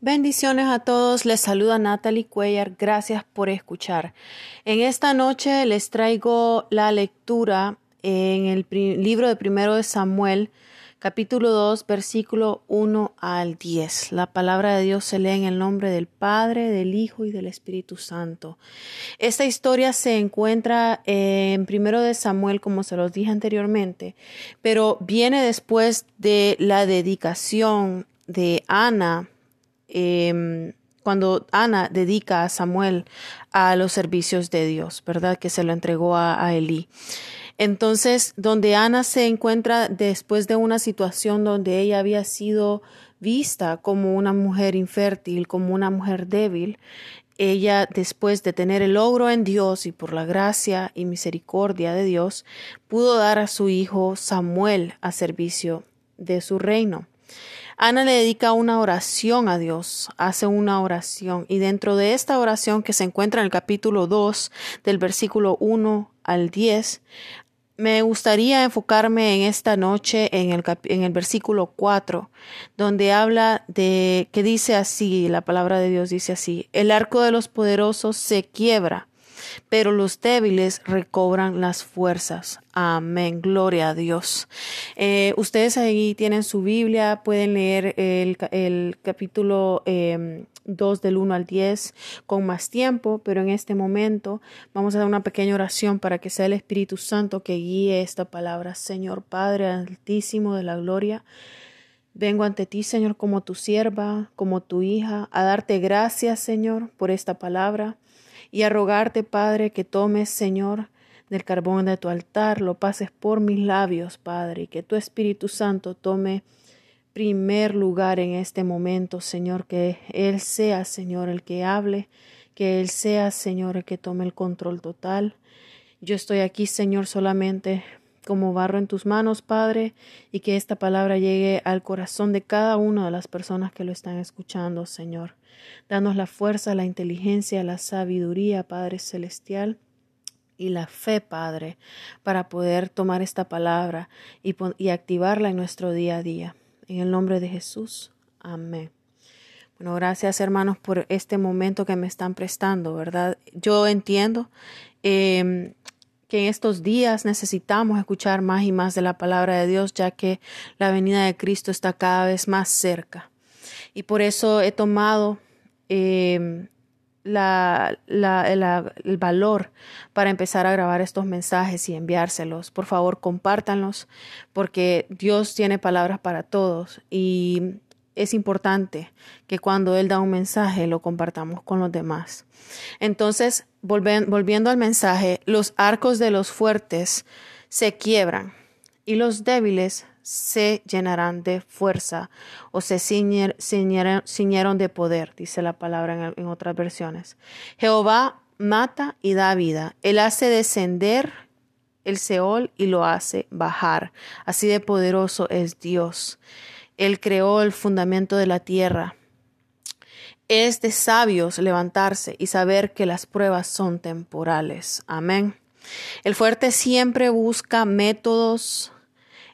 Bendiciones a todos, les saluda Natalie Cuellar, gracias por escuchar. En esta noche les traigo la lectura en el libro de primero de Samuel, capítulo 2, versículo 1 al 10. La palabra de Dios se lee en el nombre del Padre, del Hijo y del Espíritu Santo. Esta historia se encuentra en primero de Samuel, como se los dije anteriormente, pero viene después de la dedicación de Ana Em, cuando Ana dedica a Samuel a los servicios de Dios, ¿verdad? Que se lo entregó a, a Elí. Entonces, donde Ana se encuentra después de una situación donde ella había sido vista como una mujer infértil, como una mujer débil, ella, después de tener el logro en Dios y por la gracia y misericordia de Dios, pudo dar a su hijo Samuel a servicio de su reino. Ana le dedica una oración a Dios, hace una oración y dentro de esta oración que se encuentra en el capítulo 2 del versículo 1 al 10, me gustaría enfocarme en esta noche en el, versículo 4, donde habla de que dice así, la palabra de Dios dice así, el arco de los poderosos se quiebra pero los débiles recobran las fuerzas. Amén. Gloria a Dios. Eh, ustedes ahí tienen su Biblia, pueden leer el, capítulo 2 em, del 1 al 10 con más tiempo, pero en este momento vamos a dar una pequeña oración para que sea el Espíritu Santo que guíe esta palabra. Señor Padre Altísimo de la Gloria. Vengo ante ti, Señor, como tu sierva, como tu hija, a darte gracias, Señor, por esta palabra y a rogarte, Padre, que tomes, Señor, del carbón de tu altar, lo pases por mis labios, Padre, y que tu Espíritu Santo tome primer lugar en este momento, Señor, que Él sea, Señor, el que hable, que Él sea, Señor, el que tome el control total. Yo estoy aquí, Señor, solamente como barro en tus manos, Padre, y que esta palabra llegue al corazón de cada una de las personas que lo están escuchando, Señor. Danos la fuerza, la inteligencia, la sabiduría, Padre Celestial, y la fe, Padre, para poder tomar esta palabra y, activarla en nuestro día a día. En el nombre de Jesús. Amén. Bueno, gracias hermanos por este momento que me están prestando, ¿verdad? Yo entiendo eh, que en estos días necesitamos escuchar más y más de la palabra de Dios, ya que la venida de Cristo está cada vez más cerca. Y por eso he tomado em, el valor para empezar a grabar estos mensajes y enviárselos. Por favor, compártanlos, porque Dios tiene palabras para todos y es importante que cuando Él da un mensaje lo compartamos con los demás. Entonces, volviendo al mensaje, los arcos de los fuertes se quiebran y los débiles se llenarán de fuerza o se ciñeron, de poder, dice la palabra en, en otras versiones. Jehová mata y da vida. Él hace descender el Seol y lo hace bajar. Así de poderoso es Dios. Él creó el fundamento de la tierra. Es de sabios levantarse y saber que las pruebas son temporales. Amén. El fuerte siempre busca métodos,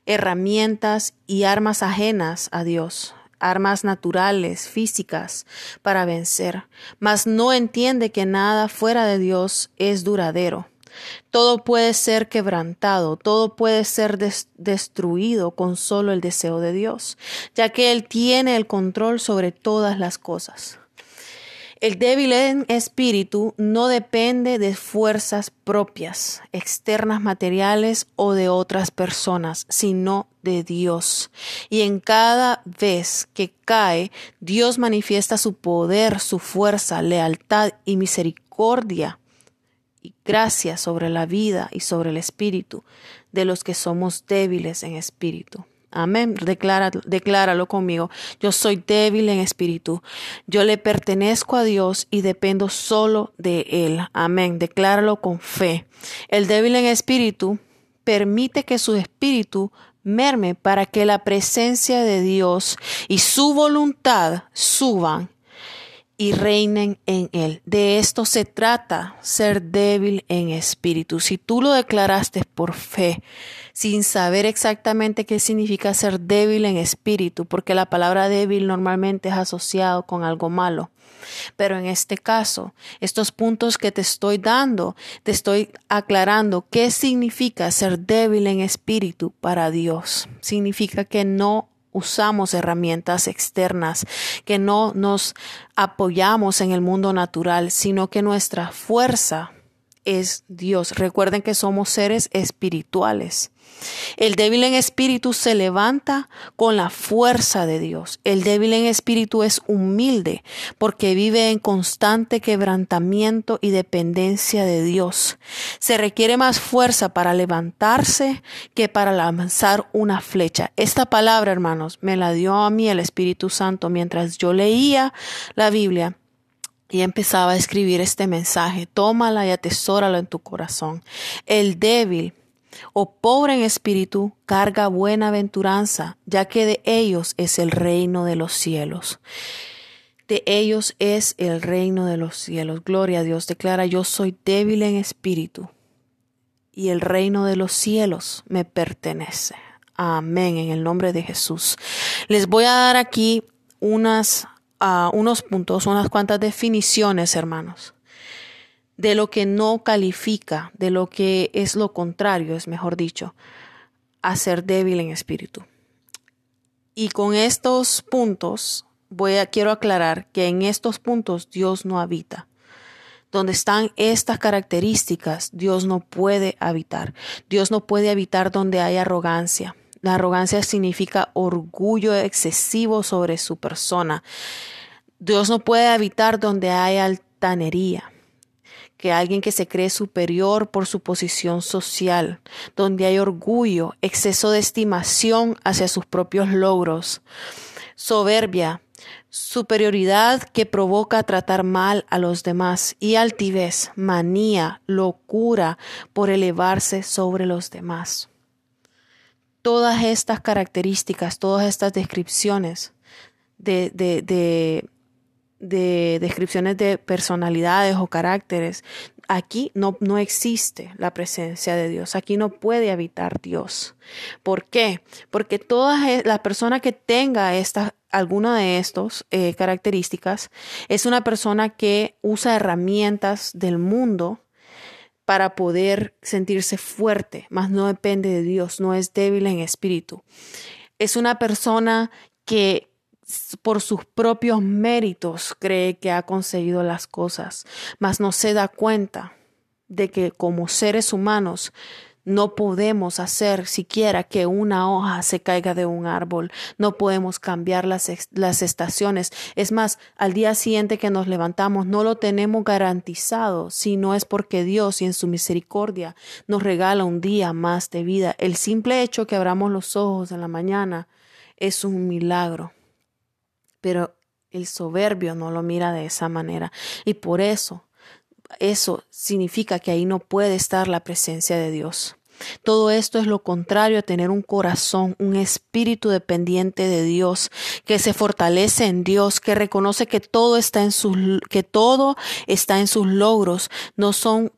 herramientas y armas ajenas a Dios, armas naturales, físicas, para vencer, mas no entiende que nada fuera de Dios es duradero. Todo puede ser quebrantado, todo puede ser destruido con solo el deseo de Dios, ya que Él tiene el control sobre todas las cosas. El débil en espíritu no depende de fuerzas propias, externas materiales o de otras personas, sino de Dios. Y en cada vez que cae, Dios manifiesta su poder, su fuerza, lealtad y misericordia y gracia sobre la vida y sobre el espíritu de los que somos débiles en espíritu. Amén. Decláralo, decláralo conmigo. Yo soy débil en espíritu. Yo le pertenezco a Dios y dependo solo de Él. Amén. Decláralo con fe. El débil en espíritu permite que su espíritu merme para que la presencia de Dios y su voluntad suban y reinen en él. De esto se trata, ser débil en espíritu. Si tú lo declaraste por fe, sin saber exactamente qué significa ser débil en espíritu, porque la palabra débil normalmente es asociado con algo malo. Pero en este caso, estos puntos que te estoy dando, te estoy aclarando qué significa ser débil en espíritu para Dios. Significa que no usamos herramientas externas, que no nos apoyamos en el mundo natural, sino que nuestra fuerza es Dios. Recuerden que somos seres espirituales. El débil en espíritu se levanta con la fuerza de Dios. El débil en espíritu es humilde porque vive en constante quebrantamiento y dependencia de Dios. Se requiere más fuerza para levantarse que para lanzar una flecha. Esta palabra, hermanos, me la dio a mí el Espíritu Santo mientras yo leía la Biblia y empezaba a escribir este mensaje. Tómala y atesórala en tu corazón. El débil o pobre en espíritu carga buena aventuranza, ya que de ellos es el reino de los cielos. De ellos es el reino de los cielos. Gloria a Dios. Declara, yo soy débil en espíritu y el reino de los cielos me pertenece. Amén, en el nombre de Jesús. Les voy a dar aquí unas, uh, unos puntos, unas cuantas definiciones, hermanos de lo que no califica, de lo que es lo contrario, es mejor dicho, a ser débil en espíritu. Y con estos puntos voy a quiero aclarar que en estos puntos Dios no habita. Donde están estas características, Dios no puede habitar. Dios no puede habitar donde hay arrogancia. La arrogancia significa orgullo excesivo sobre su persona. Dios no puede habitar donde hay altanería que alguien que se cree superior por su posición social, donde hay orgullo, exceso de estimación hacia sus propios logros, soberbia, superioridad que provoca tratar mal a los demás y altivez, manía, locura por elevarse sobre los demás. Todas estas características, todas estas descripciones de, de, de, de descripciones de personalidades o caracteres, aquí no, no existe la presencia de Dios, aquí no puede habitar Dios. ¿Por qué? Porque toda e, la persona que tenga alguna de estas eh, características es una persona que usa herramientas del mundo para poder sentirse fuerte, mas no depende de Dios, no es débil en espíritu. Es una persona que por sus propios méritos cree que ha conseguido las cosas, mas no se da cuenta de que como seres humanos no podemos hacer siquiera que una hoja se caiga de un árbol, no podemos cambiar las, las, estaciones. Es más, al día siguiente que nos levantamos no lo tenemos garantizado si no es porque Dios y en su misericordia nos regala un día más de vida. El simple hecho que abramos los ojos en la mañana es un milagro pero el soberbio no lo mira de esa manera. Y por eso, eso significa que ahí no puede estar la presencia de Dios. Todo esto es lo contrario a tener un corazón, un espíritu dependiente de Dios, que se fortalece en Dios, que reconoce que todo está en sus que todo está en sus logros, no son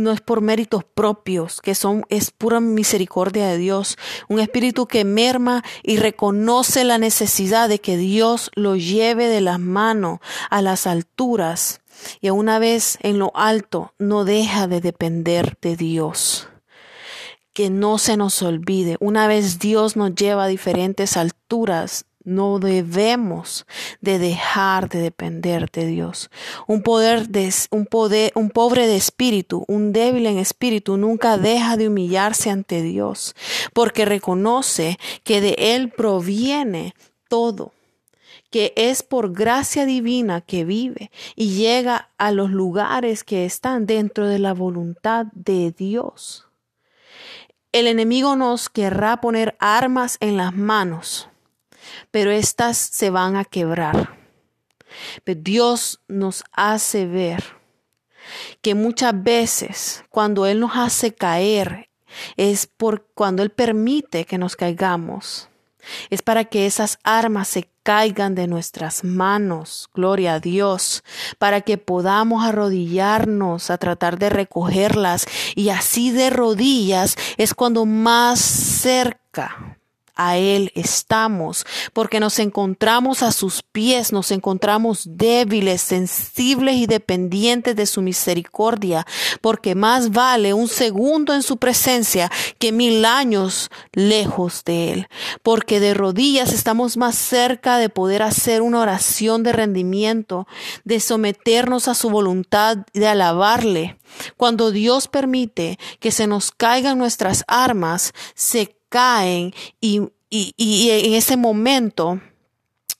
no es por méritos propios, que son, es pura misericordia de Dios. Un espíritu que merma y reconoce la necesidad de que Dios lo lleve de las manos a las alturas. Y una vez en lo alto, no deja de depender de Dios. Que no se nos olvide, una vez Dios nos lleva a diferentes alturas, no debemos de dejar de depender de Dios. Un poder de, un poder, un pobre de espíritu, un débil en espíritu nunca deja de humillarse ante Dios, porque reconoce que de él proviene todo que es por gracia divina que vive y llega a los lugares que están dentro de la voluntad de Dios. El enemigo nos querrá poner armas en las manos pero éstas se van a quebrar. Pero Dios nos hace ver que muchas veces cuando Él nos hace caer es por cuando Él permite que nos caigamos, Es para que esas armas se caigan de nuestras manos, gloria a Dios, para que podamos arrodillarnos a tratar de recogerlas y así de rodillas es cuando más cerca a Él estamos, porque nos encontramos a sus pies, nos encontramos débiles, sensibles y dependientes de su misericordia, porque más vale un segundo en su presencia que mil años lejos de Él, porque de rodillas estamos más cerca de poder hacer una oración de rendimiento, de someternos a su voluntad, de alabarle. Cuando Dios permite que se nos caigan nuestras armas, se caen y, y, en ese momento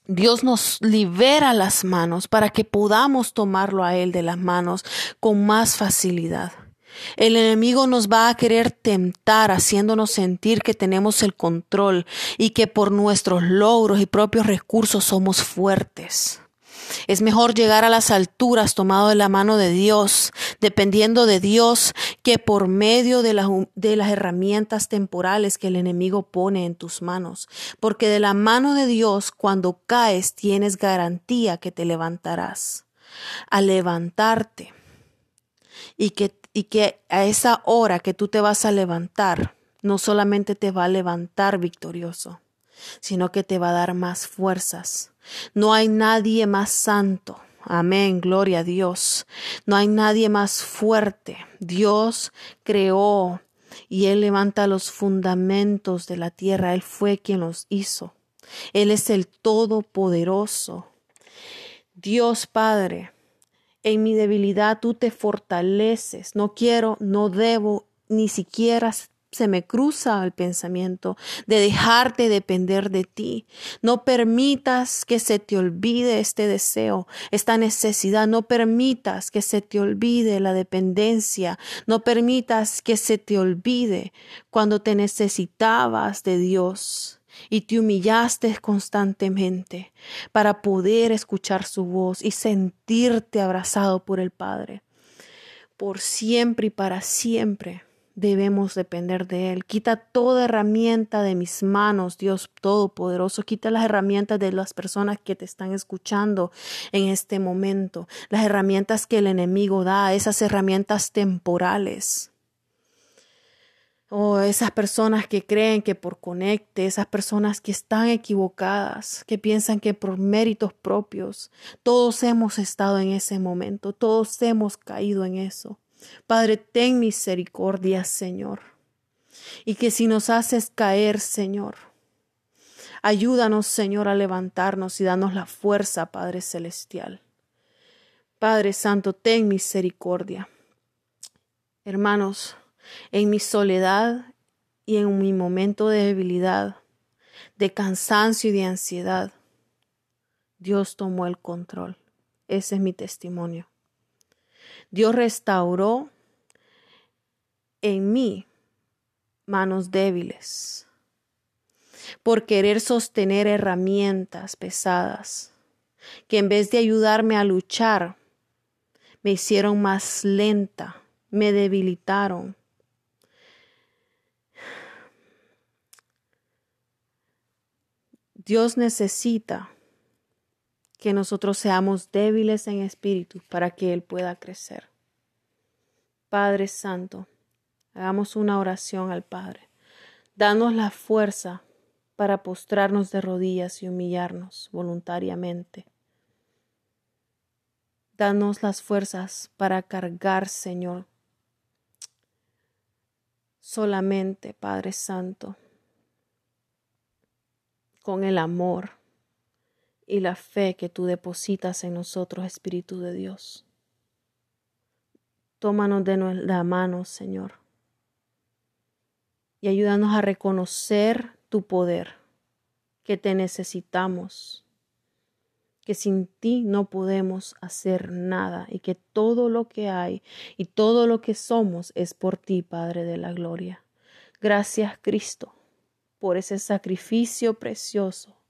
Dios nos libera las manos para que podamos tomarlo a Él de las manos con más facilidad. El enemigo nos va a querer tentar haciéndonos sentir que tenemos el control y que por nuestros logros y propios recursos somos fuertes. Es mejor llegar a las alturas tomado de la mano de Dios, dependiendo de Dios, que por medio de, las herramientas temporales que el enemigo pone en tus manos. Porque de la mano de Dios, cuando caes, tienes garantía que te levantarás. Al levantarte y que, y que a esa hora que tú te vas a levantar, no solamente te va a levantar victorioso, sino que te va a dar más fuerzas. No hay nadie más santo. Amén, gloria a Dios. No hay nadie más fuerte. Dios creó y Él levanta los fundamentos de la tierra. Él fue quien los hizo. Él es el Todopoderoso. Dios Padre, en mi debilidad tú te fortaleces. No quiero, no debo ni siquiera se me cruza el pensamiento de dejarte depender de ti. No permitas que se te olvide este deseo, esta necesidad. No permitas que se te olvide la dependencia. No permitas que se te olvide cuando te necesitabas de Dios y te humillaste constantemente para poder escuchar su voz y sentirte abrazado por el Padre. Por siempre y para siempre debemos depender de Él. Quita toda herramienta de mis manos, Dios Todopoderoso. Quita las herramientas de las personas que te están escuchando en este momento. Las herramientas que el enemigo da, esas herramientas temporales. O oh, esas personas que creen que por conecte, esas personas que están equivocadas, que piensan que por méritos propios, todos hemos estado en ese momento, todos hemos caído en eso. Padre, ten misericordia, Señor. Y que si nos haces caer, Señor, ayúdanos, Señor, a levantarnos y danos la fuerza, Padre Celestial. Padre Santo, ten misericordia. Hermanos, en mi soledad y en mi momento de debilidad, de cansancio y de ansiedad, Dios tomó el control. Ese es mi testimonio. Dios restauró en mí manos débiles por querer sostener herramientas pesadas que en vez de ayudarme a luchar, me hicieron más lenta, me debilitaron. Dios necesita que nosotros seamos débiles en espíritu para que Él pueda crecer. Padre Santo, hagamos una oración al Padre. Danos la fuerza para postrarnos de rodillas y humillarnos voluntariamente. Danos las fuerzas para cargar, Señor, solamente, Padre Santo, con el amor y la fe que tú depositas en nosotros, Espíritu de Dios. Tómanos de la mano, Señor, y ayúdanos a reconocer tu poder, que te necesitamos, que sin ti no podemos hacer nada y que todo lo que hay y todo lo que somos es por ti, Padre de la Gloria. Gracias, Cristo, por ese sacrificio precioso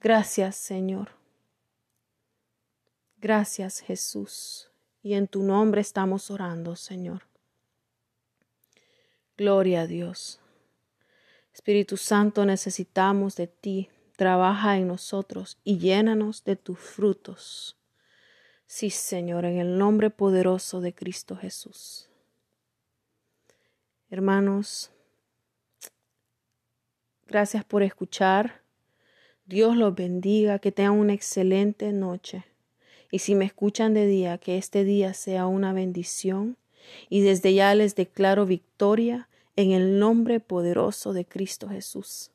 Gracias, Señor. Gracias, Jesús. Y en tu nombre estamos orando, Señor. Gloria a Dios. Espíritu Santo, necesitamos de ti. Trabaja en nosotros y llénanos de tus frutos. Sí, Señor, en el nombre poderoso de Cristo Jesús. Hermanos, gracias por escuchar. Dios los bendiga, que tengan una excelente noche. Y si me escuchan de día, que este día sea una bendición. Y desde ya les declaro victoria en el nombre poderoso de Cristo Jesús.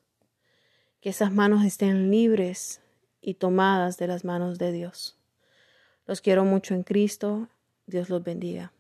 Que esas manos estén libres y tomadas de las manos de Dios. Los quiero mucho en Cristo. Dios los bendiga.